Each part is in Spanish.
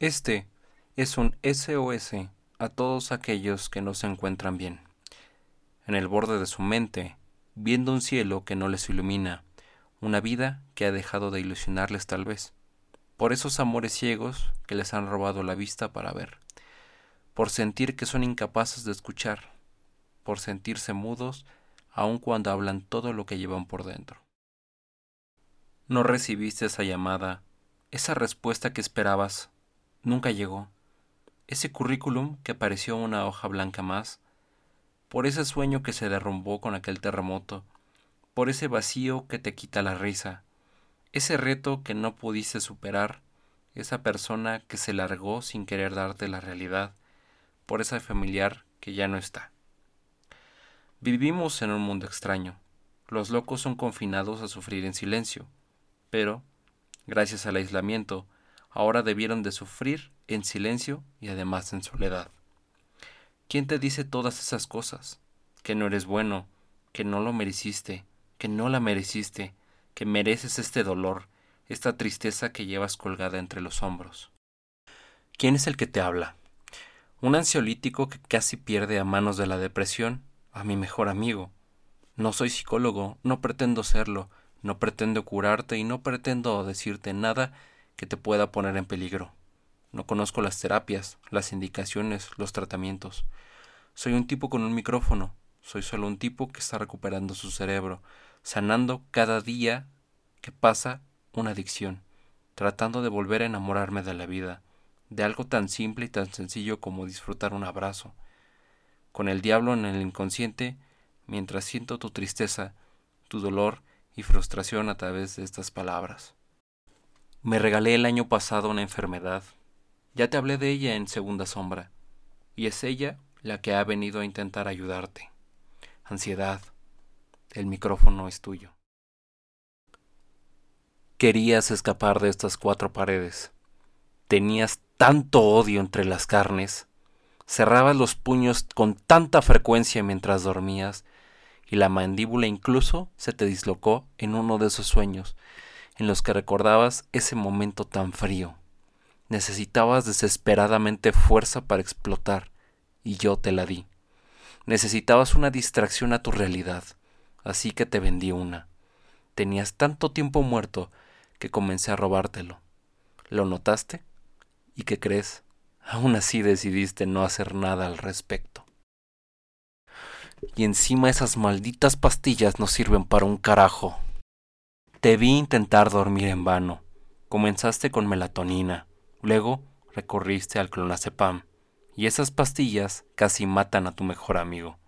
Este es un SOS a todos aquellos que no se encuentran bien. En el borde de su mente, viendo un cielo que no les ilumina, una vida que ha dejado de ilusionarles tal vez, por esos amores ciegos que les han robado la vista para ver, por sentir que son incapaces de escuchar, por sentirse mudos aun cuando hablan todo lo que llevan por dentro. No recibiste esa llamada, esa respuesta que esperabas, nunca llegó. Ese currículum que pareció una hoja blanca más, por ese sueño que se derrumbó con aquel terremoto, por ese vacío que te quita la risa, ese reto que no pudiste superar, esa persona que se largó sin querer darte la realidad, por esa familiar que ya no está. Vivimos en un mundo extraño. Los locos son confinados a sufrir en silencio, pero, gracias al aislamiento, ahora debieron de sufrir en silencio y además en soledad. ¿Quién te dice todas esas cosas? Que no eres bueno, que no lo mereciste, que no la mereciste, que mereces este dolor, esta tristeza que llevas colgada entre los hombros. ¿Quién es el que te habla? Un ansiolítico que casi pierde a manos de la depresión a mi mejor amigo. No soy psicólogo, no pretendo serlo, no pretendo curarte y no pretendo decirte nada que te pueda poner en peligro. No conozco las terapias, las indicaciones, los tratamientos. Soy un tipo con un micrófono, soy solo un tipo que está recuperando su cerebro, sanando cada día que pasa una adicción, tratando de volver a enamorarme de la vida, de algo tan simple y tan sencillo como disfrutar un abrazo. Con el diablo en el inconsciente, mientras siento tu tristeza, tu dolor y frustración a través de estas palabras. Me regalé el año pasado una enfermedad. Ya te hablé de ella en Segunda Sombra, y es ella la que ha venido a intentar ayudarte. Ansiedad. El micrófono es tuyo. Querías escapar de estas cuatro paredes. Tenías tanto odio entre las carnes. Cerrabas los puños con tanta frecuencia mientras dormías y la mandíbula incluso se te dislocó en uno de esos sueños en los que recordabas ese momento tan frío. Necesitabas desesperadamente fuerza para explotar, y yo te la di. Necesitabas una distracción a tu realidad, así que te vendí una. Tenías tanto tiempo muerto que comencé a robártelo. ¿Lo notaste? ¿Y qué crees? Aún así decidiste no hacer nada al respecto y encima esas malditas pastillas no sirven para un carajo. Te vi intentar dormir en vano. Comenzaste con melatonina, luego recorriste al clonazepam, y esas pastillas casi matan a tu mejor amigo.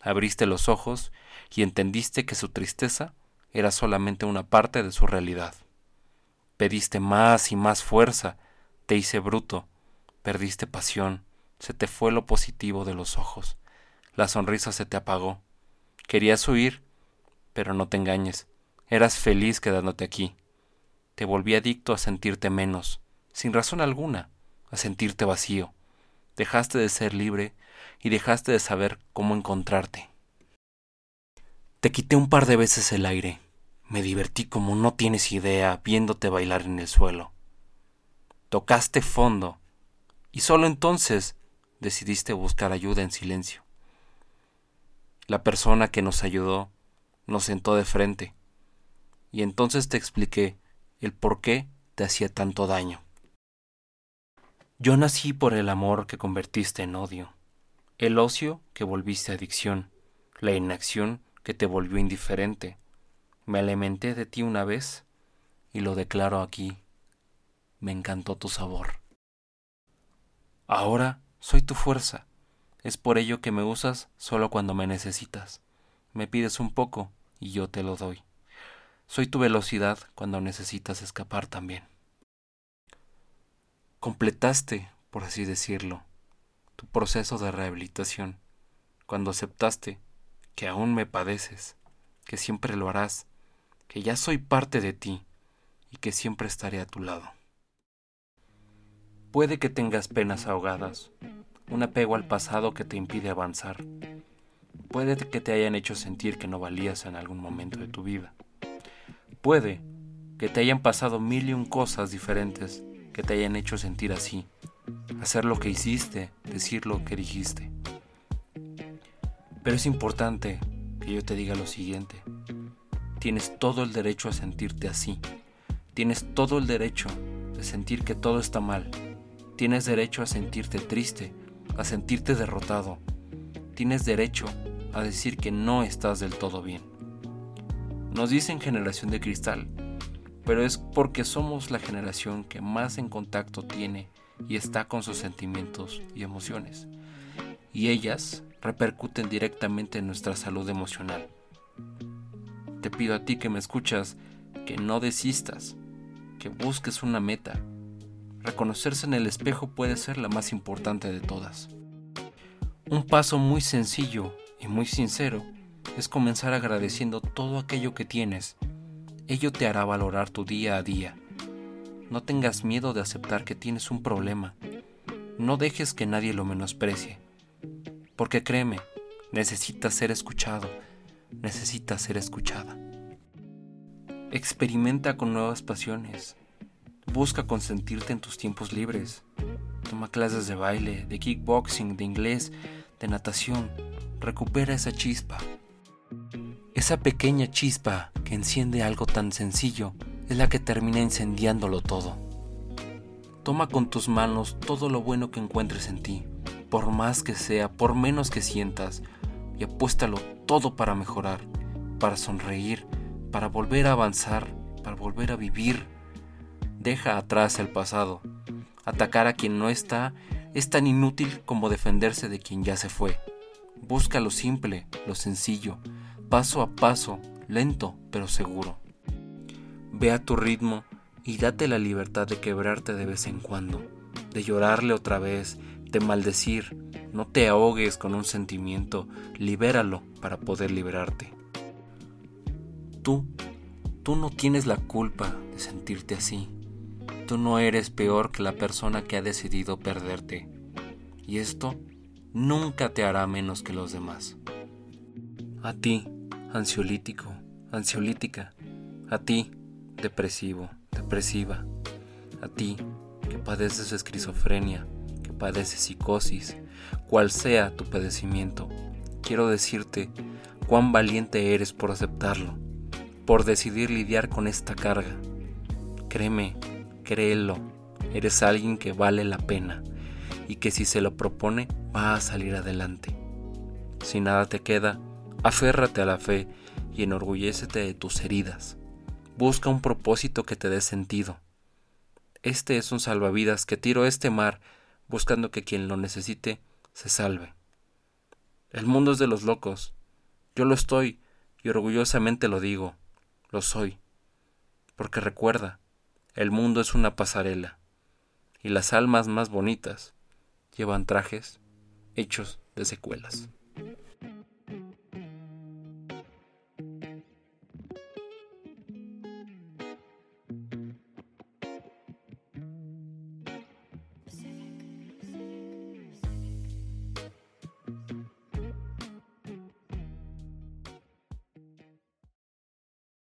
Abriste los ojos y entendiste que su tristeza era solamente una parte de su realidad. Pediste más y más fuerza, te hice bruto, perdiste pasión, se te fue lo positivo de los ojos la sonrisa se te apagó. Querías huir, pero no te engañes. Eras feliz quedándote aquí. Te volví adicto a sentirte menos, sin razón alguna, a sentirte vacío. Dejaste de ser libre y dejaste de saber cómo encontrarte. Te quité un par de veces el aire. Me divertí como no tienes idea viéndote bailar en el suelo. Tocaste fondo y solo entonces decidiste buscar ayuda en silencio. La persona que nos ayudó nos sentó de frente y entonces te expliqué el por qué te hacía tanto daño. Yo nací por el amor que convertiste en odio, el ocio que volviste adicción, la inacción que te volvió indiferente. Me alimenté de ti una vez y lo declaro aquí. Me encantó tu sabor. Ahora soy tu fuerza, es por ello que me usas solo cuando me necesitas. Me pides un poco y yo te lo doy. Soy tu velocidad cuando necesitas escapar también. Completaste, por así decirlo, tu proceso de rehabilitación cuando aceptaste que aún me padeces, que siempre lo harás, que ya soy parte de ti y que siempre estaré a tu lado. Puede que tengas penas ahogadas, un apego al pasado que te impide avanzar. Puede que te hayan hecho sentir que no valías en algún momento de tu vida. Puede que te hayan pasado mil y un cosas diferentes que te hayan hecho sentir así, hacer lo que hiciste, decir lo que dijiste. Pero es importante que yo te diga lo siguiente. Tienes todo el derecho a sentirte así. Tienes todo el derecho de sentir que todo está mal. Tienes derecho a sentirte triste, a sentirte derrotado. Tienes derecho a decir que no estás del todo bien. Nos dicen generación de cristal, pero es porque somos la generación que más en contacto tiene y está con sus sentimientos y emociones. Y ellas repercuten directamente en nuestra salud emocional. Te pido a ti que me escuchas que no desistas, que busques una meta. Reconocerse en el espejo puede ser la más importante de todas. Un paso muy sencillo y muy sincero es comenzar agradeciendo todo aquello que tienes. Ello te hará valorar tu día a día. No tengas miedo de aceptar que tienes un problema. No dejes que nadie lo menosprecie. Porque créeme, necesitas ser escuchado, necesitas ser escuchada. Experimenta con nuevas pasiones. Busca consentirte en tus tiempos libres. Toma clases de baile, de kickboxing, de inglés, de natación. Recupera esa chispa. Esa pequeña chispa que enciende algo tan sencillo es la que termina incendiándolo todo. Toma con tus manos todo lo bueno que encuentres en ti, por más que sea, por menos que sientas, y apuéstalo todo para mejorar, para sonreír, para volver a avanzar, para volver a vivir. Deja atrás el pasado. Atacar a quien no está es tan inútil como defenderse de quien ya se fue. Busca lo simple, lo sencillo, paso a paso, lento pero seguro. Ve a tu ritmo y date la libertad de quebrarte de vez en cuando, de llorarle otra vez, de maldecir. No te ahogues con un sentimiento, libéralo para poder liberarte. Tú, tú no tienes la culpa de sentirte así. Tú no eres peor que la persona que ha decidido perderte. Y esto nunca te hará menos que los demás. A ti, ansiolítico, ansiolítica. A ti, depresivo, depresiva. A ti, que padeces esquizofrenia, que padeces psicosis, cual sea tu padecimiento. Quiero decirte cuán valiente eres por aceptarlo, por decidir lidiar con esta carga. Créeme, créelo, eres alguien que vale la pena y que si se lo propone va a salir adelante. Si nada te queda, aférrate a la fe y enorgullécete de tus heridas. Busca un propósito que te dé sentido. Este es un salvavidas que tiro este mar buscando que quien lo necesite se salve. El mundo es de los locos. Yo lo estoy y orgullosamente lo digo. Lo soy. Porque recuerda, el mundo es una pasarela y las almas más bonitas llevan trajes hechos de secuelas.